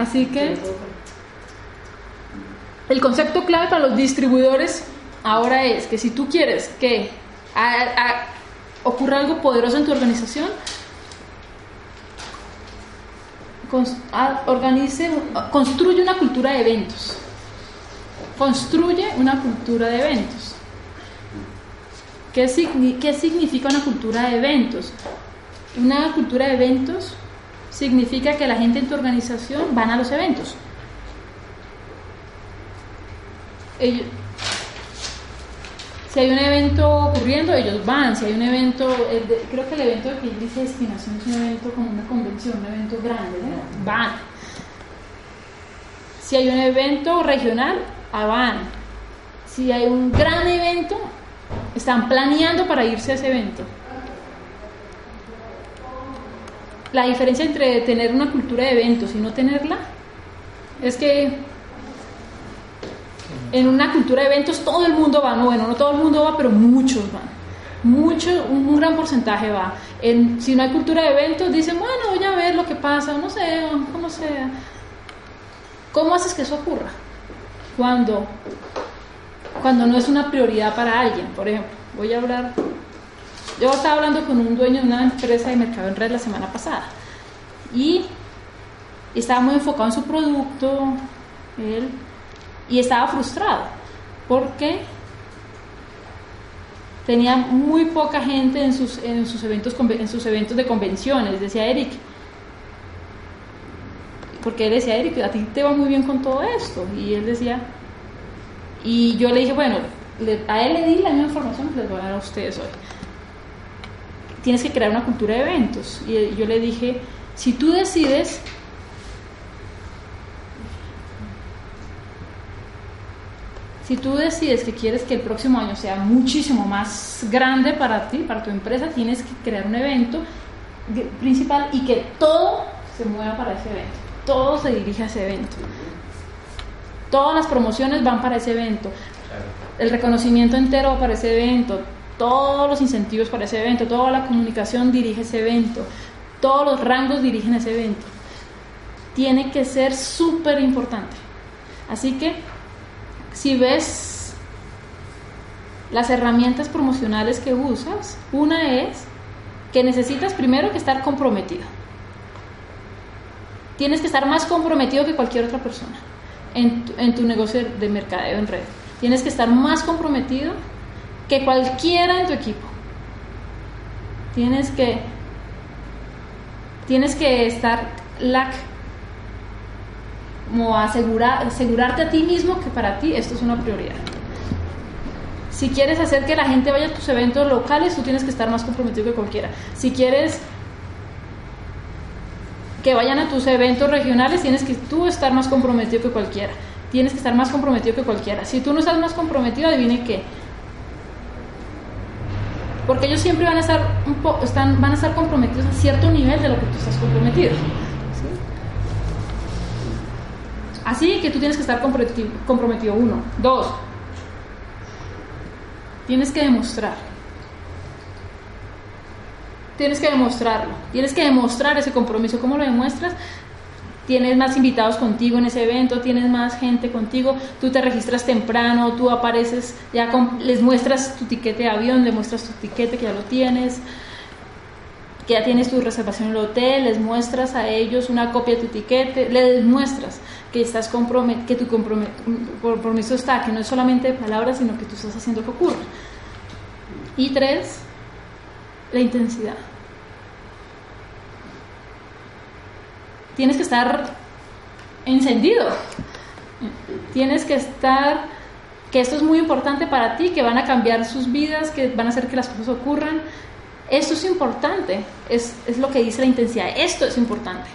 Así que el concepto clave para los distribuidores ahora es que si tú quieres que ocurra algo poderoso en tu organización, organice, construye una cultura de eventos. Construye una cultura de eventos. ¿Qué, ¿Qué significa una cultura de eventos? Una cultura de eventos significa que la gente en tu organización van a los eventos. si hay un evento ocurriendo, ellos van. Si hay un evento, creo que el evento de dice destinación es un evento como una convención, un evento grande, van. Si hay un evento regional, ah, van. Si hay un gran evento, están planeando para irse a ese evento. La diferencia entre tener una cultura de eventos y no tenerla es que en una cultura de eventos todo el mundo va, no, bueno, no todo el mundo va, pero muchos van. Mucho, un, gran porcentaje va. Si no hay cultura de eventos, dicen, bueno, voy a ver lo que pasa, no sé, como sea. ¿Cómo haces que eso ocurra? Cuando, cuando no es una prioridad para alguien, por ejemplo. Voy a hablar yo estaba hablando con un dueño de una empresa de mercado en red la semana pasada y estaba muy enfocado en su producto él, y estaba frustrado porque tenía muy poca gente en sus, en sus, eventos, en sus eventos de convenciones, decía Eric. Porque él decía, Eric, a ti te va muy bien con todo esto. Y él decía, y yo le dije, bueno, a él le di la misma información que les voy a dar a ustedes hoy tienes que crear una cultura de eventos. Y yo le dije, si tú decides si tú decides que quieres que el próximo año sea muchísimo más grande para ti, para tu empresa, tienes que crear un evento principal y que todo se mueva para ese evento, todo se dirige a ese evento. Todas las promociones van para ese evento. El reconocimiento entero va para ese evento todos los incentivos para ese evento, toda la comunicación dirige ese evento, todos los rangos dirigen ese evento. Tiene que ser súper importante. Así que si ves las herramientas promocionales que usas, una es que necesitas primero que estar comprometido. Tienes que estar más comprometido que cualquier otra persona en tu, en tu negocio de mercadeo en red. Tienes que estar más comprometido que cualquiera en tu equipo. Tienes que tienes que estar la como asegurar, asegurarte a ti mismo que para ti esto es una prioridad. Si quieres hacer que la gente vaya a tus eventos locales, tú tienes que estar más comprometido que cualquiera. Si quieres que vayan a tus eventos regionales, tienes que tú estar más comprometido que cualquiera. Tienes que estar más comprometido que cualquiera. Si tú no estás más comprometido, adivine qué porque ellos siempre van a estar están, van a estar comprometidos a cierto nivel de lo que tú estás comprometido. Así que tú tienes que estar comprometido, uno. Dos, tienes que demostrar. Tienes que demostrarlo. Tienes que demostrar ese compromiso. ¿Cómo lo demuestras? Tienes más invitados contigo en ese evento, tienes más gente contigo, tú te registras temprano, tú apareces, ya les muestras tu tiquete de avión, le muestras tu tiquete que ya lo tienes, que ya tienes tu reservación en el hotel, les muestras a ellos una copia de tu tiquete, les muestras que estás que tu compromiso está, que no es solamente palabras, sino que tú estás haciendo que ocurra. Y tres, la intensidad. Tienes que estar encendido. Tienes que estar, que esto es muy importante para ti, que van a cambiar sus vidas, que van a hacer que las cosas ocurran. Esto es importante, es, es lo que dice la intensidad. Esto es importante.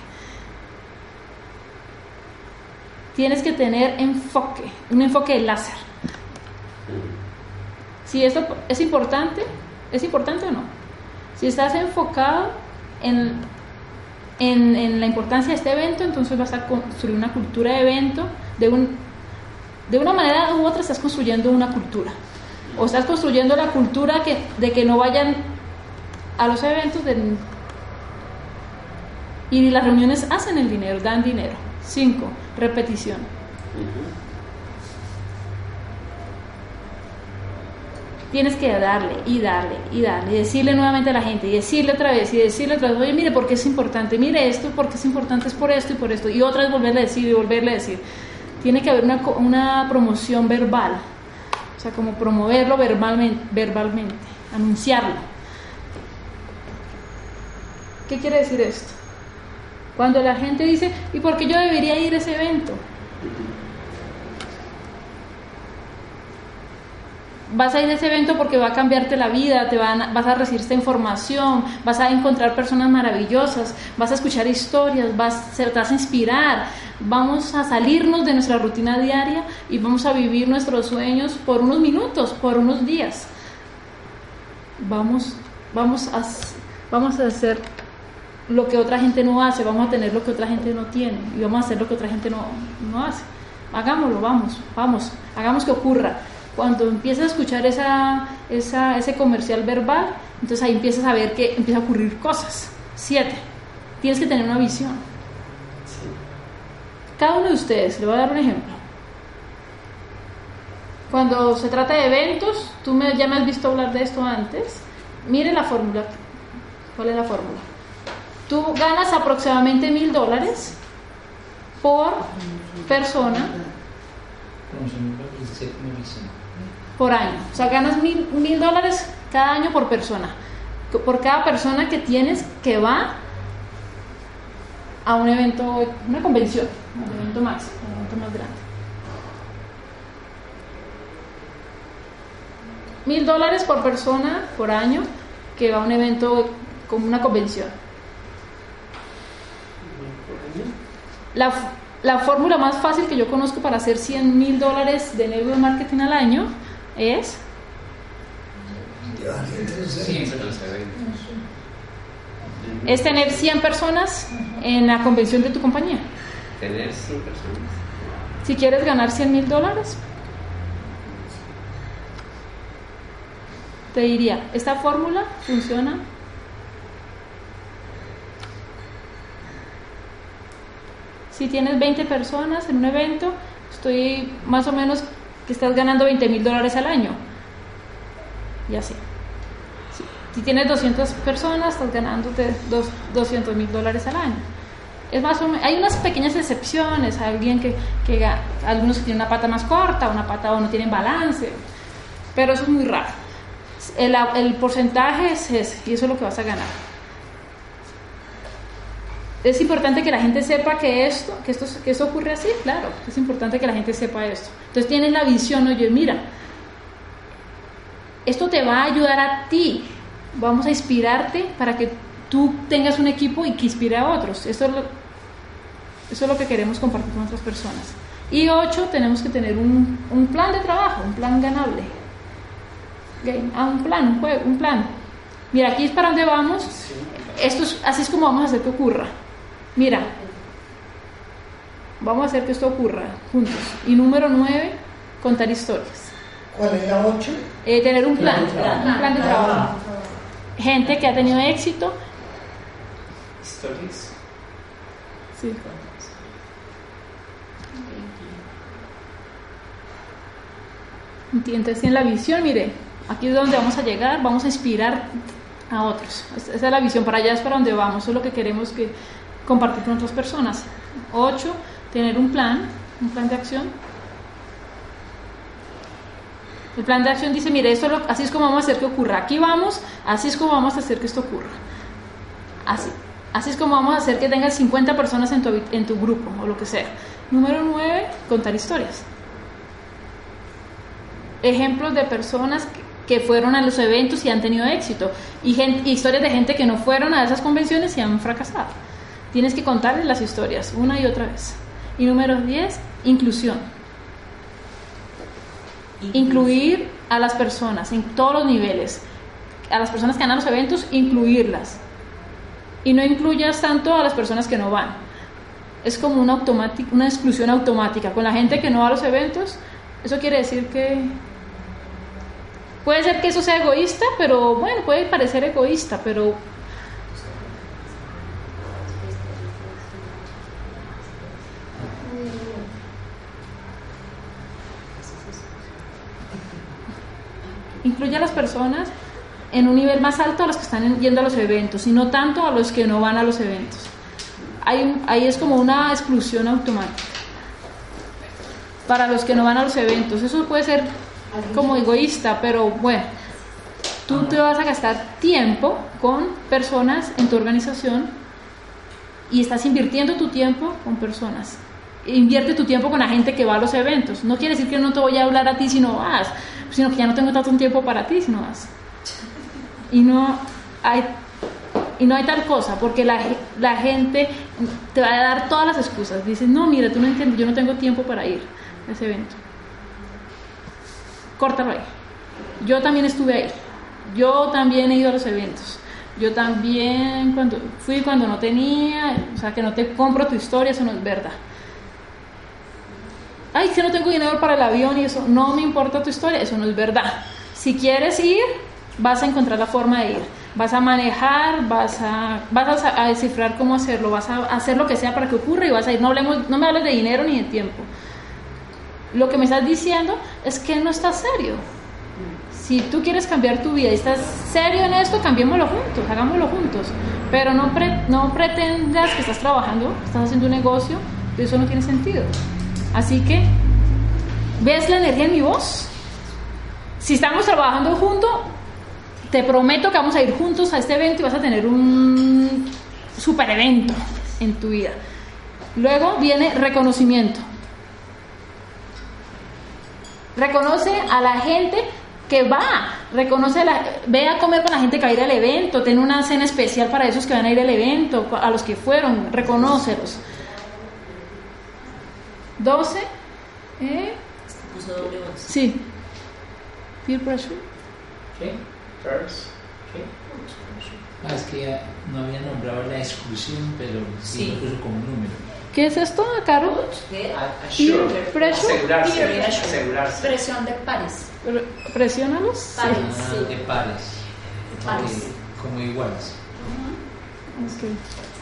Tienes que tener enfoque, un enfoque de láser. Si esto es importante, ¿es importante o no? Si estás enfocado en en, la importancia de este evento, entonces vas a construir una cultura de evento, de, un, de una manera u otra estás construyendo una cultura. O estás construyendo la cultura que, de que no vayan a los eventos y las reuniones hacen el dinero, dan dinero. Cinco, repetición. Tienes que darle y darle y darle y decirle nuevamente a la gente y decirle otra vez y decirle otra vez, oye, mire, porque es importante, mire esto, porque es importante, es por esto y por esto. Y otra vez volverle a decir y volverle a decir. Tiene que haber una, una promoción verbal, o sea, como promoverlo verbalmente, verbalmente, anunciarlo. ¿Qué quiere decir esto? Cuando la gente dice, ¿y por qué yo debería ir a ese evento? Vas a ir a ese evento porque va a cambiarte la vida, te van, vas a recibir esta información, vas a encontrar personas maravillosas, vas a escuchar historias, vas, te vas a inspirar, vamos a salirnos de nuestra rutina diaria y vamos a vivir nuestros sueños por unos minutos, por unos días. Vamos, vamos, a, vamos a hacer lo que otra gente no hace, vamos a tener lo que otra gente no tiene y vamos a hacer lo que otra gente no, no hace. Hagámoslo, vamos, vamos, hagamos que ocurra. Cuando empiezas a escuchar esa, esa, ese comercial verbal, entonces ahí empiezas a ver que empieza a ocurrir cosas. Siete, tienes que tener una visión. Cada uno de ustedes, le voy a dar un ejemplo. Cuando se trata de eventos, tú me, ya me has visto hablar de esto antes, mire la fórmula. ¿Cuál es la fórmula? Tú ganas aproximadamente mil dólares por persona por año. O sea, ganas mil, dólares cada año por persona. Por cada persona que tienes que va a un evento, una convención, un evento más, un evento más grande. Mil dólares por persona por año que va a un evento como una convención. La, la fórmula más fácil que yo conozco para hacer 100 mil dólares de network marketing al año es es tener 100 personas en la convención de tu compañía. Tener 100 personas. Si quieres ganar 100 mil dólares, te diría, esta fórmula funciona Si tienes 20 personas en un evento, estoy más o menos que estás ganando 20 mil dólares al año. Y así. Si, tienes 200 personas, estás ganando 200 mil dólares al año. Es más o hay unas pequeñas excepciones, alguien que, que algunos que tienen una pata más corta, una pata o no tienen balance, pero eso es muy raro. El, el porcentaje es ese y eso es lo que vas a ganar es importante que la gente sepa que esto, que esto, que esto ocurre así, claro, es importante que la gente sepa esto. Entonces tienes la visión, oye, mira, esto te va a ayudar a ti, vamos a inspirarte para que tú tengas un equipo y que inspire a otros. Esto es lo, eso es lo que queremos compartir con otras personas. Y ocho, tenemos que tener un, un plan de trabajo, un plan ganable. Ah, un plan, un juego, un plan. Mira, aquí es para dónde vamos. Esto es, así es como vamos a hacer que ocurra. Mira, vamos a hacer que esto ocurra juntos. Y número nueve, contar historias. ¿Cuál es la ocho? Eh, tener un plan, un plan de trabajo. Gente que ha tenido éxito. Historias. Sí. Entonces, en la visión, mire, aquí es donde vamos a llegar, vamos a inspirar a otros. Esa es la visión, para allá es para donde vamos, eso es lo que queremos que compartir con otras personas. Ocho, tener un plan, un plan de acción. El plan de acción dice, mire, esto así es como vamos a hacer que ocurra. Aquí vamos, así es como vamos a hacer que esto ocurra. Así. Así es como vamos a hacer que tengas 50 personas en tu, en tu grupo o lo que sea. Número 9, contar historias. Ejemplos de personas que, fueron a los eventos y han tenido éxito. Y historias de gente que no fueron a esas convenciones y han fracasado. Tienes que contarles las historias una y otra vez. Y número 10, inclusión. Incluir a las personas en todos los niveles. A las personas que van a los eventos, incluirlas. Y no incluyas tanto a las personas que no van. Es como una, una exclusión automática. Con la gente que no va a los eventos, eso quiere decir que... Puede ser que eso sea egoísta, pero bueno, puede parecer egoísta, pero Incluye a las personas en un nivel más alto a los que están yendo a los eventos y no tanto a los que no van a los eventos. Hay, ahí es como una exclusión automática para los que no van a los eventos. Eso puede ser como egoísta, pero bueno, tú te vas a gastar tiempo con personas en tu organización y estás invirtiendo tu tiempo con personas. Invierte tu tiempo con la gente que va a los eventos. No quiere decir que no te voy a hablar a ti si no vas, sino que ya no tengo tanto tiempo para ti si no vas. Y no hay, y no hay tal cosa, porque la, la gente te va a dar todas las excusas. Dices, no, mira, tú no entiendes, yo no tengo tiempo para ir a ese evento. Córtalo ahí. Yo también estuve ahí. Yo también he ido a los eventos. Yo también cuando fui cuando no tenía, o sea, que no te compro tu historia, eso no es verdad. Ay, que no tengo dinero para el avión y eso, no me importa tu historia, eso no es verdad. Si quieres ir, vas a encontrar la forma de ir. Vas a manejar, vas a, vas a, descifrar cómo hacerlo, vas a hacer lo que sea para que ocurra y vas a ir. No, hablemos, no me hables de dinero ni de tiempo. Lo que me estás diciendo es que no estás serio. Si tú quieres cambiar tu vida y estás serio en esto, cambiémoslo juntos, hagámoslo juntos. Pero no, no pretendas que estás trabajando, estás haciendo un negocio, eso no tiene sentido. Así que, ¿ves la energía en mi voz? Si estamos trabajando juntos, te prometo que vamos a ir juntos a este evento y vas a tener un super evento en tu vida. Luego viene reconocimiento. Reconoce a la gente que va, reconoce la, ve a comer con la gente que va a ir al evento, ten una cena especial para esos que van a ir al evento, a los que fueron, reconócelos. 12. ¿Eh? Puso doble Sí. Peer pressure. ¿Qué? First. ¿Qué? Ah, es que no había nombrado la exclusión, pero sí, Sí. lo puso como número. ¿Qué es esto, Caro? Peer pressure. Asegurarse. Peer pressure. Asegurarse. Presión de pares. Pre- Presiónalos. Pares. Ah, sí. de pares. Pares. Ok, Como iguales. Ok. ¿Sabes?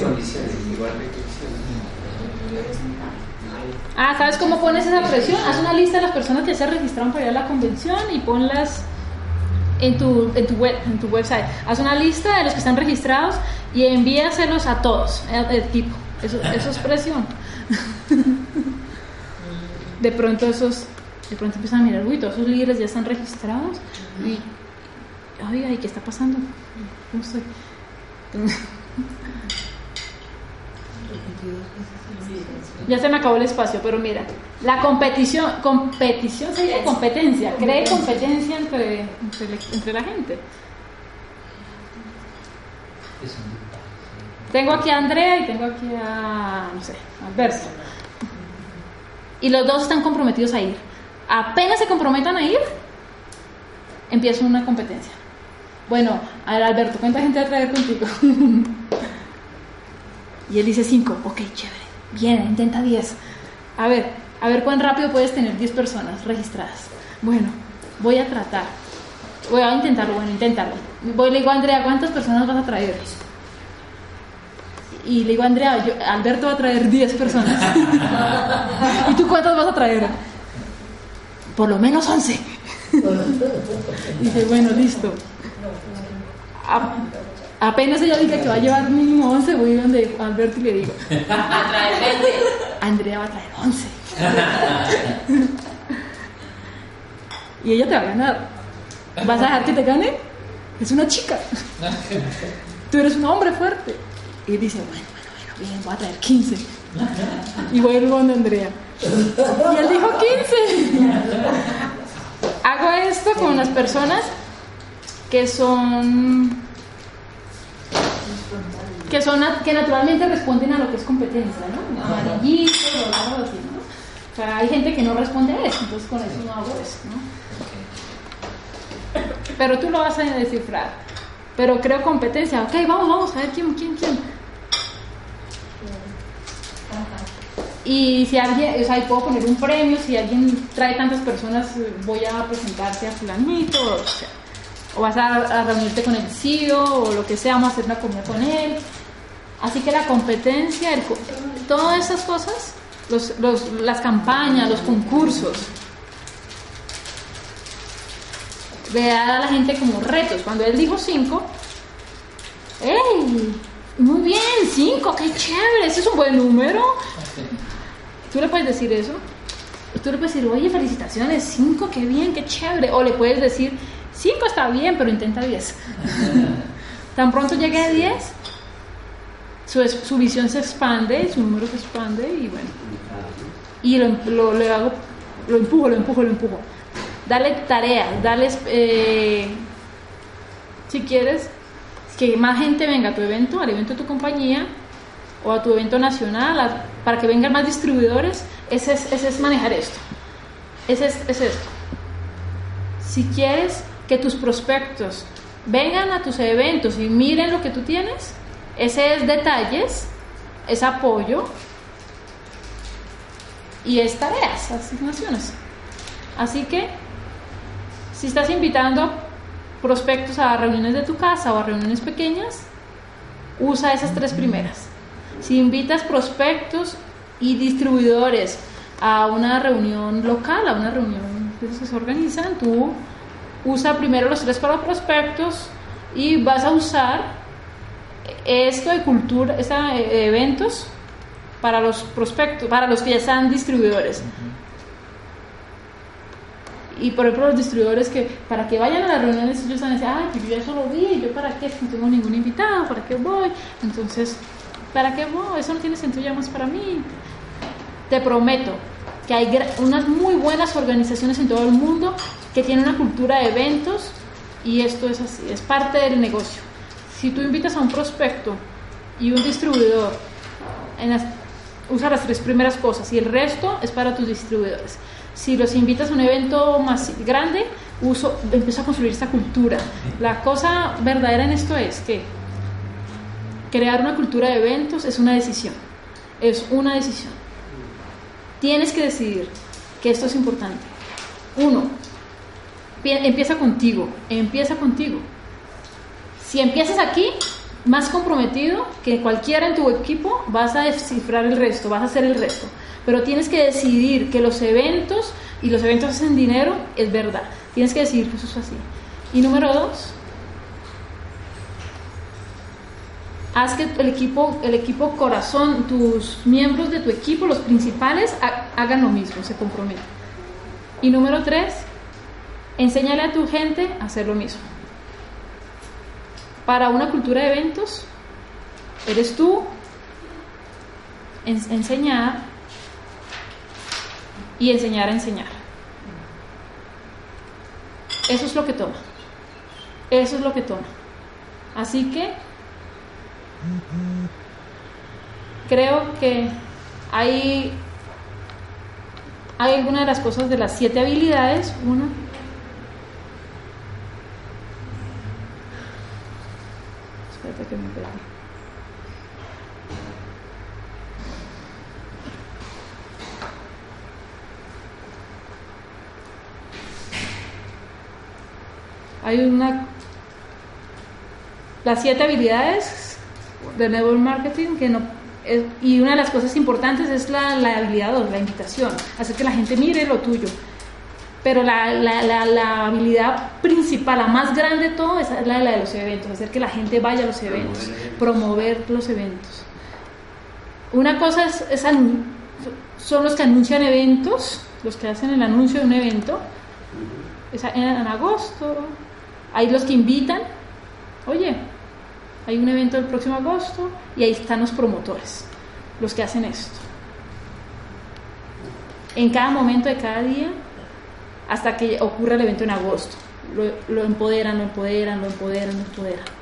Condiciones. Ah, ¿sabes cómo pones esa presión? Haz una lista de las personas que se registraron para ir a la convención y ponlas en tu, en tu, web, en tu website. Haz una lista de los que están registrados y envíaselos a todos, el, el tipo. Eso, eso es presión. De pronto esos, de pronto empiezan a mirar, uy, todos esos líderes ya están registrados. Y, oiga, ¿y qué está pasando? ¿Cómo estoy? Ya se me acabó el espacio, pero mira, la competición, competición se dice competencia, cree competencia entre, entre, la- entre la gente. Tengo aquí a Andrea y tengo aquí a, no sé, a Alberto. Y los dos están comprometidos a ir. Apenas se comprometan a ir, empieza una competencia. Bueno, a ver, Alberto, ¿cuánta gente va a traer contigo? y él dice cinco. Ok, chévere. Bien, intenta 10. A ver, a ver cuán rápido puedes tener 10 personas registradas. Bueno, voy a tratar. Voy a intentarlo, bueno, inténtalo. Voy le digo a Andrea, ¿cuántas personas vas a traer? Y le digo a Andrea, yo- Alberto va a traer 10 personas. ¿Y tú cuántas vas a traer? Por lo menos 11. Dice, bueno, listo. A- apenas ella dice que va a llevar mínimo 11, voy donde Alberto y le digo, Trae 20. Andrea va a traer 11. y ella te va a ganar. ¿Vas a dejar que te gane? Es una chica. Tú eres un hombre fuerte. Y dice, bueno, bueno, bueno, bien, voy a traer 15. Y vuelvo donde Andrea. Y él dijo 15. Hago esto con las personas que son que son que naturalmente responden a lo que es competencia, ¿no? Amarillitos o algo así, ¿no? O sea, hay gente que no responde a eso, entonces con eso no hago eso, ¿no? Pero tú lo vas a descifrar. Pero creo competencia. Ok, vamos, vamos a ver quién, quién, quién. Y si alguien, o sea, y puedo poner un premio, si alguien trae tantas personas, voy a presentarte a fulanito, o, o vas a, reunirte con el CEO o lo que sea, vamos a hacer una comida con él. Así que la competencia, el todas esas cosas, los- los- las campañas, los concursos, le da a la gente como retos. Cuando él dijo cinco, ¡Ey! Muy bien, cinco, qué chévere, ese es un buen número. Tú le puedes decir eso. Tú le puedes decir, oye, felicitaciones, cinco, qué bien, qué chévere. O le puedes decir, cinco está bien, pero intenta diez. Tan pronto llegue a diez, su, su visión se expande, su número se expande y bueno. Y lo, lo- le hago, lo empujo, lo empujo, lo empujo. Dale tareas, dale, eh, si quieres, que más gente venga a tu evento, al evento de tu compañía o a tu evento nacional, para que vengan más distribuidores, ese es, manejar esto. Ese es, es esto. Si quieres que tus prospectos vengan a tus eventos y miren lo que tú tienes, ese es detalles, es apoyo y es tareas, asignaciones. Así que, si estás invitando prospectos a reuniones de tu casa o a reuniones pequeñas, usa esas tres primeras. Si invitas prospectos y distribuidores a una reunión local, a una reunión que se organizan, tú usa primero los tres para prospectos y vas a usar esto de cultura, esta, eh, eventos para los prospectos, para los que ya están distribuidores. Y por ejemplo los distribuidores que para que vayan a las reuniones ellos van a decir, ay, pues yo ya eso lo vi, yo para qué, si no tengo ningún invitado, para qué voy, entonces, ¿para qué voy? Eso no tiene sentido ya más para mí. Te prometo que hay unas muy buenas organizaciones en todo el mundo que tienen una cultura de eventos y esto es así, es parte del negocio. Si tú invitas a un prospecto y un distribuidor, en las- usa las tres primeras cosas y el resto es para tus distribuidores. Si los invitas a un evento más grande, uso, empieza a construir esta cultura. La cosa verdadera en esto es que crear una cultura de eventos es una decisión. Es una decisión. Tienes que decidir que esto es importante. Uno, pi- empieza contigo, empieza contigo. Si empiezas aquí, más comprometido que cualquiera en tu equipo, vas a descifrar el resto, vas a hacer el resto. Pero tienes que decidir que los eventos, y los eventos hacen dinero, es verdad. Tienes que decidir que eso es así. Y número dos, haz que el equipo, el equipo corazón, tus miembros de tu equipo, los principales, ha- hagan lo mismo, se comprometan. Y número tres, enséñale a tu gente a hacer lo mismo. Para una cultura de eventos, eres tú, en- enseñar y enseñar a enseñar. Eso es lo que toma. Eso es lo que toma. Así que creo que hay, hay algunas de las cosas de las siete habilidades. Una. Espérate que me perdí. Hay una las siete habilidades de network marketing que no es- y una de las cosas importantes es la, la habilidad o la invitación, hacer que la gente mire lo tuyo. Pero la, la, la, la habilidad principal, la más grande de todo, es la, de los eventos, hacer que la gente vaya a los eventos, promover los eventos. Una cosa es, es son los que anuncian eventos, los que hacen el anuncio de un evento, es en, en agosto, hay los que invitan, oye, hay un evento el próximo agosto y ahí están los promotores, los que hacen esto. En cada momento de cada día, hasta que ocurra el evento en agosto, lo, empoderan, lo empoderan, lo empoderan, lo empoderan.